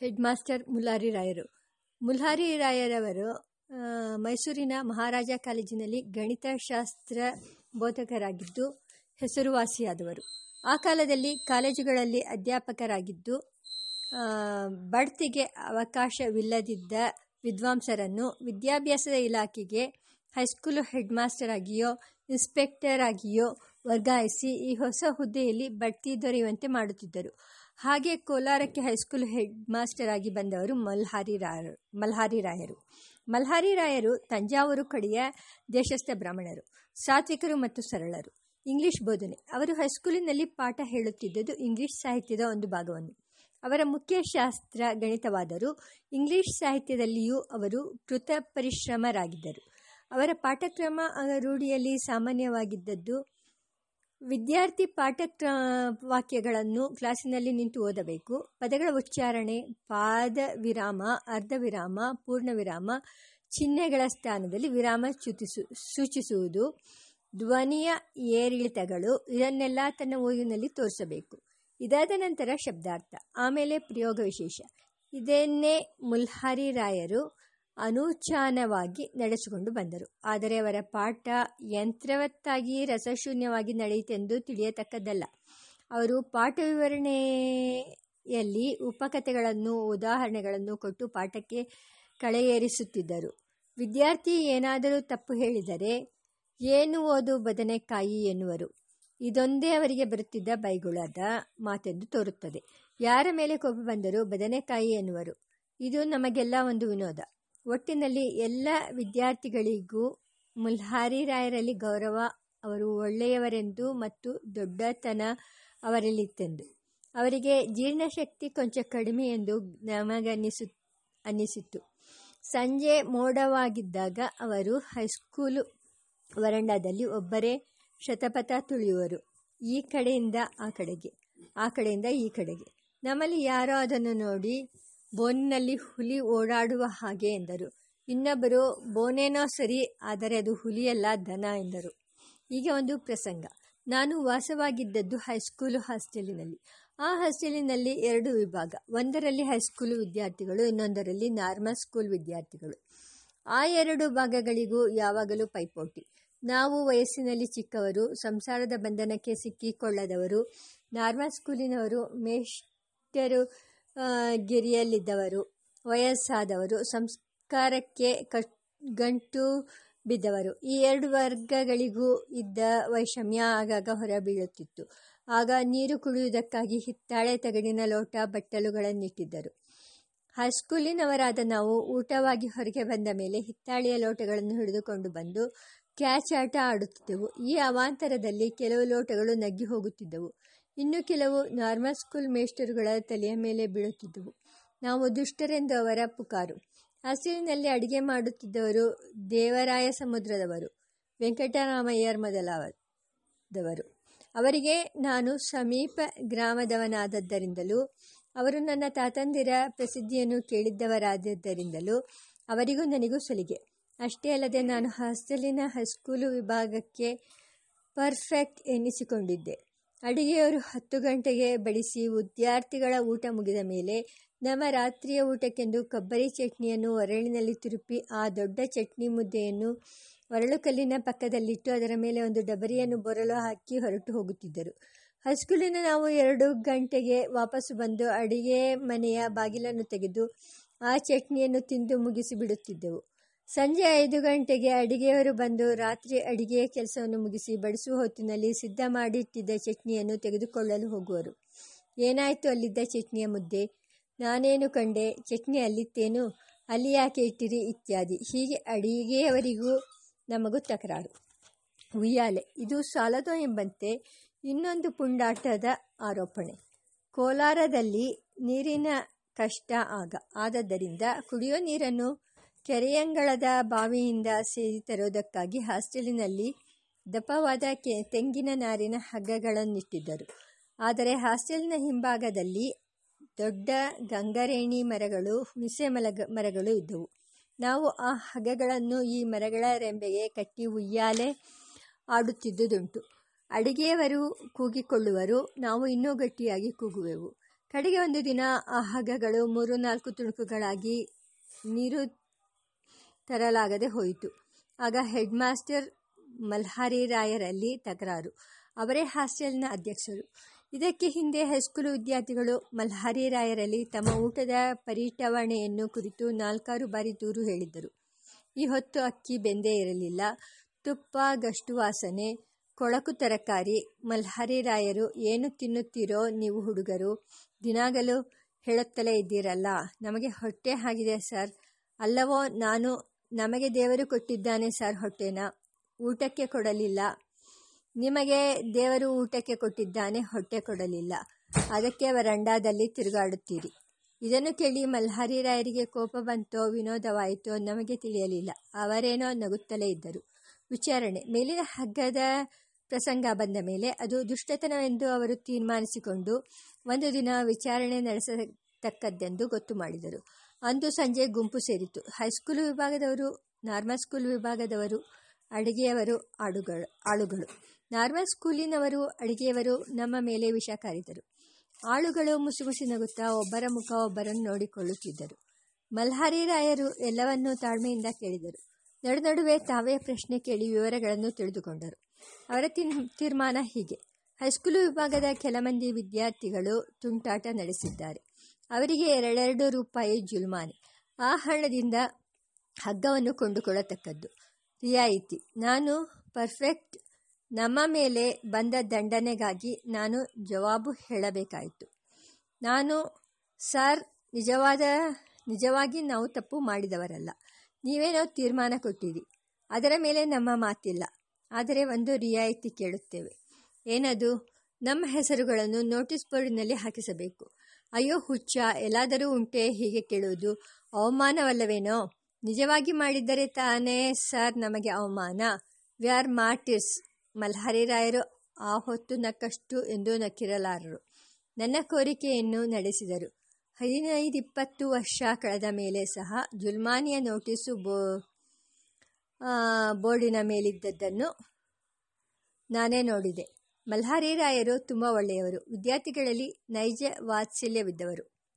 Head master ಮುಲ್ಲಾರಿ ರಾಯರು. ಮುಲ್ಹಾರಿ ರಾಯರವರು ಮೈಸೂರಿನ ಮಹಾರಾಜ ಕಾಲೇಜಿನಲ್ಲಿ ಗಣಿತಶಾಸ್ತ್ರ ಬೋಧಕರಾಗಿದ್ದು ಹೆಸರುವಾಸಿಯಾದವರು. ಆ ಕಾಲದಲ್ಲಿ ಕಾಲೇಜುಗಳಲ್ಲಿ ಅಧ್ಯಾಪಕರಾಗಿದ್ದು ಬಡ್ತಿಗೆ ಅವಕಾಶವಿಲ್ಲದಿದ್ದ ವಿದ್ವಾಂಸರನ್ನು ವಿದ್ಯಾಭ್ಯಾಸದ ಇಲಾಖೆಗೆ ಹೈಸ್ಕೂಲು ಹೆಡ್ ಮಾಸ್ಟರ್ ಆಗಿಯೋ, ಇನ್ಸ್ಪೆಕ್ಟರ್ ಆಗಿಯೋ ವರ್ಗಾಯಿಸಿ ಈ ಹೊಸ ಹುದ್ದೆಯಲ್ಲಿ ಬಡ್ತಿ ದೊರೆಯುವಂತೆ ಮಾಡುತ್ತಿದ್ದರು. ಹಾಗೆ ಕೋಲಾರಕ್ಕೆ ಹೈಸ್ಕೂಲ್ ಹೆಡ್ ಮಾಸ್ಟರ್ ಆಗಿ ಬಂದವರು ಮಲ್ಹಾರಿ ರಾಯರು ಮಲ್ಹಾರಿ ರಾಯರು. ಮಲ್ಹಾರಿ ರಾಯರು ತಂಜಾವೂರು ಕಡೆಯ ದೇಶಸ್ಥ ಬ್ರಾಹ್ಮಣರು, ಸಾತ್ವಿಕರು ಮತ್ತು ಸರಳರು. ಇಂಗ್ಲಿಷ್ ಬೋಧನೆ. ಅವರು ಹೈಸ್ಕೂಲಿನಲ್ಲಿ ಪಾಠ ಹೇಳುತ್ತಿದ್ದುದು ಇಂಗ್ಲಿಷ್ ಸಾಹಿತ್ಯದ ಒಂದು ಭಾಗವನ್ನು. ಅವರ ಮುಖ್ಯ ಶಾಸ್ತ್ರ ಗಣಿತವಾದರೂ ಇಂಗ್ಲಿಷ್ ಸಾಹಿತ್ಯದಲ್ಲಿಯೂ ಅವರು ಕೃತ ಪರಿಶ್ರಮರಾಗಿದ್ದರು ಅವರ ಪಾಠಕ್ರಮ ರೂಢಿಯಲ್ಲಿ ಸಾಮಾನ್ಯವಾಗಿದ್ದದ್ದು ವಿದ್ಯಾರ್ಥಿ ಪಾಠ ವಾಕ್ಯಗಳನ್ನು ಕ್ಲಾಸಿನಲ್ಲಿ ನಿಂತು ಓದಬೇಕು. ಪದಗಳ ಉಚ್ಚಾರಣೆ ಪಾದ ವಿರಾಮ, ಅರ್ಧ ವಿರಾಮ, ಪೂರ್ಣ ವಿರಾಮ, ಚಿಹ್ನೆಗಳ ಸ್ಥಾನದಲ್ಲಿ ವಿರಾಮ ಚ್ಯುತಿಸು, ಸೂಚಿಸುವುದು. ಧ್ವನಿಯ ಏರಿಳಿತಗಳು ಇದನ್ನೆಲ್ಲ ತನ್ನ ಓದಿನಲ್ಲಿ ತೋರಿಸಬೇಕು. ಇದಾದ ನಂತರ ಶಬ್ದಾರ್ಥ. ಆಮೇಲೆ ಪ್ರಯೋಗ ವಿಶೇಷ. ಇದನ್ನೇ ಮುಲ್ಹಾರಿ ರಾಯರು ಅನೂಚಾನವಾಗಿ ನಡೆಸಿಕೊಂಡು ಬಂದರು. ಆದರೆ ಅವರ ಪಾಠ ಯಂತ್ರವತ್ತಾಗಿ ರಸಶೂನ್ಯವಾಗಿ ನಡೆಯಿತೆಂದು ತಿಳಿಯತಕ್ಕದ್ದಲ್ಲ. ಅವರು ಪಾಠ ವಿವರಣೆಯಲ್ಲಿ ಉಪಕಥೆಗಳನ್ನು, ಉದಾಹರಣೆಗಳನ್ನು ಕೊಟ್ಟು ಪಾಠಕ್ಕೆ ಕಳೆಯೇರಿಸುತ್ತಿದ್ದರು. ವಿದ್ಯಾರ್ಥಿ ಏನಾದರೂ ತಪ್ಪು ಹೇಳಿದರೆ ಏನು ಓದು ಬದನೆಕಾಯಿ ಎನ್ನುವರು. ಇದೊಂದೇ ಅವರಿಗೆ ಬರುತ್ತಿದ್ದ ಬೈಗುಳದ ಮಾತೆಂದು ತೋರುತ್ತದೆ. ಯಾರ ಮೇಲೆ ಕೋಪ ಬಂದರೂ ಬದನೆಕಾಯಿ ಎನ್ನುವರು. ಇದು ನಮಗೆಲ್ಲ ಒಂದು ವಿನೋದ. ಒಟ್ಟಿನಲ್ಲಿ ಎಲ್ಲ ವಿದ್ಯಾರ್ಥಿಗಳಿಗೂ ಮುಲ್ಹಾರಿ ರಾಯರಲ್ಲಿ ಗೌರವ, ಅವರು ಒಳ್ಳೆಯವರೆಂದು ಮತ್ತು ದೊಡ್ಡತನ ಅವರಲ್ಲಿತ್ತೆಂದು. ಅವರಿಗೆ ಜೀರ್ಣಶಕ್ತಿ ಕೊಂಚ ಕಡಿಮೆ ಎಂದು ನಮಗನ್ನಿಸು, ಅನ್ನಿಸಿತ್ತು. ಸಂಜೆ ಮೋಡವಾಗಿದ್ದಾಗ ಅವರು ಹೈಸ್ಕೂಲು ವರಂಡಾದಲ್ಲಿ ಒಬ್ಬರೇ ಶತಪಥ ತುಳಿಯುವರು, ಈ ಕಡೆಯಿಂದ ಆ ಕಡೆಗೆ, ಆ ಕಡೆಯಿಂದ ಈ ಕಡೆಗೆ. ನಮ್ಮಲ್ಲಿ ಯಾರೋ ಅದನ್ನು ನೋಡಿ ಬೋನಿನಲ್ಲಿ ಹುಲಿ ಓಡಾಡುವ ಹಾಗೆ ಎಂದರು. ಇನ್ನೊಬ್ಬರು, ಬೋನೇನೋ ಸರಿ, ಆದರೆ ಅದು ಹುಲಿಯಲ್ಲ, ದನ ಎಂದರು. ಈಗ ಒಂದು ಪ್ರಸಂಗ. ನಾನು ವಾಸವಾಗಿದ್ದದ್ದು ಹೈಸ್ಕೂಲು ಹಾಸ್ಟೆಲಿನಲ್ಲಿ. ಆ ಹಾಸ್ಟೆಲಿನಲ್ಲಿ ಎರಡು ವಿಭಾಗ. ಒಂದರಲ್ಲಿ ಹೈಸ್ಕೂಲು ವಿದ್ಯಾರ್ಥಿಗಳು, ಇನ್ನೊಂದರಲ್ಲಿ ನಾರ್ಮಲ್ ಸ್ಕೂಲ್ ವಿದ್ಯಾರ್ಥಿಗಳು. ಆ ಎರಡು ಭಾಗಗಳಿಗೂ ಯಾವಾಗಲೂ ಪೈಪೋಟಿ. ನಾವು ವಯಸ್ಸಿನಲ್ಲಿ ಚಿಕ್ಕವರು, ಸಂಸಾರದ ಬಂಧನಕ್ಕೆ ಸಿಕ್ಕಿಕೊಳ್ಳದವರು, ನಾರ್ಮಲ್ ಸ್ಕೂಲಿನವರು, ಮೇಷ್ಟರು ಗಿರಿಯಲ್ಲಿದ್ದವರು, ವಯಸ್ಸಾದವರು, ಸಂಸ್ಕಾರಕ್ಕೆ ಗಂಟು ಬಿದ್ದವರು. ಈ ಎರಡು ವರ್ಗಗಳಿಗೂ ಇದ್ದ ವೈಷಮ್ಯ ಆಗಾಗ ಹೊರಬೀಳುತ್ತಿತ್ತು. ಆಗ ನೀರು ಕುಡಿಯುವುದಕ್ಕಾಗಿ ಹಿತ್ತಾಳೆ ತಗಡಿನ ಲೋಟ ಬಟ್ಟಲುಗಳನ್ನಿಟ್ಟಿದ್ದರು. ಹೈಸ್ಕೂಲಿನವರಾದ ನಾವು ಊಟವಾಗಿ ಹೊರಗೆ ಬಂದ ಮೇಲೆ ಹಿತ್ತಾಳೆಯ ಲೋಟಗಳನ್ನು ಹಿಡಿದುಕೊಂಡು ಬಂದು ಕ್ಯಾಚ್ ಆಟ ಆಡುತ್ತಿದ್ದೆವು. ಈ ಅವಾಂತರದಲ್ಲಿ ಕೆಲವು ಲೋಟಗಳು ನಗ್ಗಿ ಹೋಗುತ್ತಿದ್ದವು. ಇನ್ನು ಕೆಲವು ನಾರ್ಮಲ್ ಸ್ಕೂಲ್ ಮೇಸ್ಟರುಗಳ ತಲೆಯ ಮೇಲೆ ಬೀಳುತ್ತಿದ್ದವು. ನಾವು ದುಷ್ಟರೆಂದು ಅವರ ಪುಕಾರು. ಹಸಿರಿನಲ್ಲಿ ಅಡಿಗೆ ಮಾಡುತ್ತಿದ್ದವರು ದೇವರಾಯ ಸಮುದ್ರದವರು, ವೆಂಕಟರಾಮಯ್ಯರ್ ಮೊದಲಾದವರು. ಅವರಿಗೆ ನಾನು ಸಮೀಪ ಗ್ರಾಮದವನಾದದ್ದರಿಂದಲೂ, ಅವರು ನನ್ನ ತಾತಂದಿರ ಪ್ರಸಿದ್ಧಿಯನ್ನು ಕೇಳಿದ್ದವರಾದದ್ದರಿಂದಲೂ ಅವರಿಗೂ ನನಗೂ ಸಲಿಗೆ. ಅಷ್ಟೇ ಅಲ್ಲದೆ ನಾನು ಹಾಸ್ಟೆಲಿನ ಹೈಸ್ಕೂಲು ವಿಭಾಗಕ್ಕೆ ಪರ್ಫೆಕ್ಟ್ ಎನ್ನಿಸಿಕೊಂಡಿದ್ದೆ ಅಡಿಗೆಯವರು ಹತ್ತು ಗಂಟೆಗೆ ಬಡಿಸಿ ವಿದ್ಯಾರ್ಥಿಗಳ ಊಟ ಮುಗಿದ ಮೇಲೆ ನಮ್ಮ ರಾತ್ರಿಯ ಊಟಕ್ಕೆಂದು ಕೊಬ್ಬರಿ ಚಟ್ನಿಯನ್ನು ಒರಳಿನಲ್ಲಿ ತಿರುಪಿ, ಆ ದೊಡ್ಡ ಚಟ್ನಿ ಮುದ್ದೆಯನ್ನು ಒರಳು ಕಲ್ಲಿನ ಪಕ್ಕದಲ್ಲಿಟ್ಟು ಅದರ ಮೇಲೆ ಒಂದು ಡಬರಿಯನ್ನು ಬೊರಲು ಹಾಕಿ ಹೊರಟು ಹೋಗುತ್ತಿದ್ದರು. ಹೈಸ್ಕೂಲಿನ ನಾವು ಎರಡು ಗಂಟೆಗೆ ವಾಪಸ್ಸು ಬಂದು ಅಡಿಗೆ ಮನೆಯ ಬಾಗಿಲನ್ನು ತೆಗೆದು ಆ ಚಟ್ನಿಯನ್ನು ತಿಂದು ಮುಗಿಸಿ ಬಿಡುತ್ತಿದ್ದೆವು ಸಂಜೆ ಐದು ಗಂಟೆಗೆ ಅಡಿಗೆಯವರು ಬಂದು ರಾತ್ರಿ ಅಡಿಗೆಯ ಕೆಲಸವನ್ನು ಮುಗಿಸಿ ಬಡಿಸುವ ಹೊತ್ತಿನಲ್ಲಿ ಸಿದ್ಧ ಮಾಡಿಟ್ಟಿದ್ದ ಚಟ್ನಿಯನ್ನು ತೆಗೆದುಕೊಳ್ಳಲು ಹೋಗುವರು. ಏನಾಯಿತು ಅಲ್ಲಿದ್ದ ಚಟ್ನಿಯ ಮುದ್ದೆ? ನಾನೇನು ಕಂಡೆ? ಚಟ್ನಿ ಅಲ್ಲಿತ್ತೇನು? ಅಲ್ಲಿ ಯಾಕೆ ಇಟ್ಟಿರಿ? ಇತ್ಯಾದಿ. ಹೀಗೆ ಅಡಿಗೆಯವರಿಗೂ ನಮಗೂ ತಕರಾರು. ಉಯ್ಯಾಲೆ. ಇದು ಸಾಲದು ಎಂಬಂತೆ ಇನ್ನೊಂದು ಪುಂಡಾಟದ ಆರೋಪಣೆ. ಕೋಲಾರದಲ್ಲಿ ನೀರಿನ ಕಷ್ಟ ಆಗ. ಆದ್ದರಿಂದ ಕುಡಿಯೋ ನೀರನ್ನು ಕೆರೆಯಂಗಳದ ಬಾವಿಯಿಂದ ಸೇರಿ ತರೋದಕ್ಕಾಗಿ ಹಾಸ್ಟೆಲಿನಲ್ಲಿ ದಪ್ಪವಾದ ಕೆ, ತೆಂಗಿನ ನಾರಿನ ಹಗ್ಗಗಳನ್ನಿಟ್ಟಿದ್ದರು. ಆದರೆ ಹಾಸ್ಟೆಲ್ನ ಹಿಂಭಾಗದಲ್ಲಿ ದೊಡ್ಡ ಗಂಗರೇಣಿ ಮರಗಳು, ಹುಣಸೆ ಮಲಗ, ಮರಗಳು ಇದ್ದವು. ನಾವು ಆ ಹಗ್ಗಗಳನ್ನು ಈ ಮರಗಳ ರೆಂಬೆಗೆ ಕಟ್ಟಿ ಉಯ್ಯಾಲೆ ಆಡುತ್ತಿದ್ದುದುಂಟು. ಅಡಿಗೆಯವರು ಕೂಗಿಕೊಳ್ಳುವರು, ನಾವು ಇನ್ನೂ ಗಟ್ಟಿಯಾಗಿ ಕೂಗುವೆವು. ಕಡೆಗೆ ಒಂದು ದಿನ ಆ ಹಗ್ಗಗಳು ಮೂರು ನಾಲ್ಕು ತುಣುಕುಗಳಾಗಿ ನೀರು ತರಲಾಗದೆ ಹೋಯಿತು. ಆಗ ಹೆಡ್ ಮಾಸ್ಟರ್ ಮಲ್ಹಾರಿ ರಾಯರಲ್ಲಿ ತಕರಾರು. ಅವರೇ ಹಾಸ್ಟೆಲ್ನ ಅಧ್ಯಕ್ಷರು. ಇದಕ್ಕೆ ಹಿಂದೆ ಹೈಸ್ಕೂಲು ವಿದ್ಯಾರ್ಥಿಗಳು ಮಲ್ಹಾರಿ ರಾಯರಲ್ಲಿ ತಮ್ಮ ಊಟದ ಪರಿಟವಣೆಯನ್ನು ಕುರಿತು ನಾಲ್ಕಾರು ಬಾರಿ ದೂರು ಹೇಳಿದ್ದರು. ಈ ಹೊತ್ತು ಅಕ್ಕಿ ಬೆಂದೇ ಇರಲಿಲ್ಲ. ತುಪ್ಪ ಗಷ್ಟು ವಾಸನೆ ಕೊಳಕು ತರಕಾರಿ, ಮಲ್ಹಾರಿ ರಾಯರು ಏನು ತಿನ್ನುತ್ತೀರೋ ನೀವು ಹುಡುಗರು, ದಿನಾಗಲೂ ಹೇಳುತ್ತಲೇ ಇದ್ದೀರಲ್ಲ, ನಮಗೆ ಹೊಟ್ಟೆ ಆಗಿದೆ ಸರ್. ಅಲ್ಲವೋ, ನಾನು ನಮಗೆ ದೇವರು ಕೊಟ್ಟಿದ್ದಾನೆ ಸರ್ ಹೊಟ್ಟೆನ, ಊಟಕ್ಕೆ ಕೊಡಲಿಲ್ಲ. ನಿಮಗೆ ದೇವರು ಊಟಕ್ಕೆ ಕೊಟ್ಟಿದ್ದಾನೆ, ಹೊಟ್ಟೆ ಕೊಡಲಿಲ್ಲ. ಅದಕ್ಕೆ ವರಂಡಾದಲ್ಲಿ ತಿರುಗಾಡುತ್ತೀರಿ. ಇದನ್ನು ಕೇಳಿ ಮಲ್ಹಾರಿ ರಾಯರಿಗೆ ಕೋಪ ಬಂತೋ, ವಿನೋದವಾಯಿತೋ ನಮಗೆ ತಿಳಿಯಲಿಲ್ಲ. ಅವರೇನೋ ನಗುತ್ತಲೇ ಇದ್ದರು. ವಿಚಾರಣೆ. ಮೇಲಿನ ಹಗ್ಗದ ಪ್ರಸಂಗ ಬಂದ ಮೇಲೆ ಅದು ದುಷ್ಟತನವೆಂದು ಅವರು ತೀರ್ಮಾನಿಸಿಕೊಂಡು ಒಂದು ದಿನ ವಿಚಾರಣೆ ನಡೆಸತಕ್ಕದ್ದೆಂದು ಗೊತ್ತು ಮಾಡಿದರು. ಅಂದು ಸಂಜೆ ಗುಂಪು ಸೇರಿತು ಹೈಸ್ಕೂಲ್ ವಿಭಾಗದವರು, ನಾರ್ಮಲ್ ಸ್ಕೂಲ್ ವಿಭಾಗದವರು, ಅಡುಗೆಯವರು, ಆಡುಗಳು, ಆಳುಗಳು. ನಾರ್ಮಲ್ ಸ್ಕೂಲಿನವರು, ಅಡುಗೆಯವರು ನಮ್ಮ ಮೇಲೆ ವಿಷ ಕಾರಿದರು. ಆಳುಗಳು ಮುಸುಗುಸಿ ಮುಸಿ ನಗುತ್ತಾ ಒಬ್ಬರ ಮುಖ ಒಬ್ಬರನ್ನು ನೋಡಿಕೊಳ್ಳುತ್ತಿದ್ದರು. ಮಲ್ಹಾರಿ ರಾಯರು ಎಲ್ಲವನ್ನೂ ತಾಳ್ಮೆಯಿಂದ ಕೇಳಿದರು. ನಡು ನಡುವೆ ತಾವೇ ಪ್ರಶ್ನೆ ಕೇಳಿ ವಿವರಗಳನ್ನು ತಿಳಿದುಕೊಂಡರು. ಅವರ ತೀರ್ಮಾನ ಹೀಗೆ. ಹೈಸ್ಕೂಲು ವಿಭಾಗದ ಕೆಲ ಮಂದಿ ವಿದ್ಯಾರ್ಥಿಗಳು ತುಂಟಾಟ ನಡೆಸಿದ್ದಾರೆ. ಅವರಿಗೆ ಎರಡೆರಡು ರೂಪಾಯಿ ಜುಲ್ಮಾನೆ. ಆ ಹಣದಿಂದ ಹಗ್ಗವನ್ನು ಕೊಂಡುಕೊಳ್ಳತಕ್ಕದ್ದು. ರಿಯಾಯಿತಿ. ನಾನು ಪರ್ಫೆಕ್ಟ್ ನಮ್ಮ ಮೇಲೆ ಬಂದ ದಂಡನೆಗಾಗಿ ನಾನು ಜವಾಬು ಹೇಳಬೇಕಾಯಿತು. ನಾನು, ಸರ್, ನಿಜವಾದ, ನಿಜವಾಗಿ ನಾವು ತಪ್ಪು ಮಾಡಿದವರಲ್ಲ. ನೀವೇನೋ ತೀರ್ಮಾನ ಕೊಟ್ಟಿರಿ. ಅದರ ಮೇಲೆ ನಮ್ಮ ಮಾತಿಲ್ಲ. ಆದರೆ ಒಂದು ರಿಯಾಯಿತಿ ಕೇಳುತ್ತೇವೆ. ಏನದು? ನಮ್ಮ ಹೆಸರುಗಳನ್ನು ನೋಟಿಸ್ ಬೋರ್ಡಿನಲ್ಲಿ ಹಾಕಿಸಬೇಕು. ಅಯ್ಯೋ ಹುಚ್ಚ, ಎಲ್ಲಾದರೂ ಉಂಟೆ, ಹೀಗೆ ಕೇಳುವುದು. ಅವಮಾನವಲ್ಲವೇನೋ? ನಿಜವಾಗಿ ಮಾಡಿದ್ದರೆ ತಾನೇ ಸರ್ ನಮಗೆ ಅವಮಾನ. ವಿ ಆರ್ ಮಾರ್ಟಿಸ್ ಮಲ್ಹರಿರಾಯರು ಆ ಹೊತ್ತು ನಕ್ಕಷ್ಟು ಎಂದು ನಕ್ಕಿರಲಾರರು. ನನ್ನ ಕೋರಿಕೆಯನ್ನು ನಡೆಸಿದರು. ಹದಿನೈದಿಪ್ಪತ್ತು ವರ್ಷ ಕಳೆದ ಮೇಲೆ ಸಹ ಜುಲ್ಮಾನಿಯ ನೋಟಿಸು ಬೋ ಬೋರ್ಡಿನ ಮೇಲಿದ್ದದ್ದನ್ನು ನಾನೇ ನೋಡಿದೆ. ಮಲ್ಹಾರಿ ರಾಯರು ತುಂಬ ಒಳ್ಳೆಯವರು. ವಿದ್ಯಾರ್ಥಿಗಳಲ್ಲಿ ನೈಜ ವಾತ್ಸಲ್ಯವಿದ್ದವರು.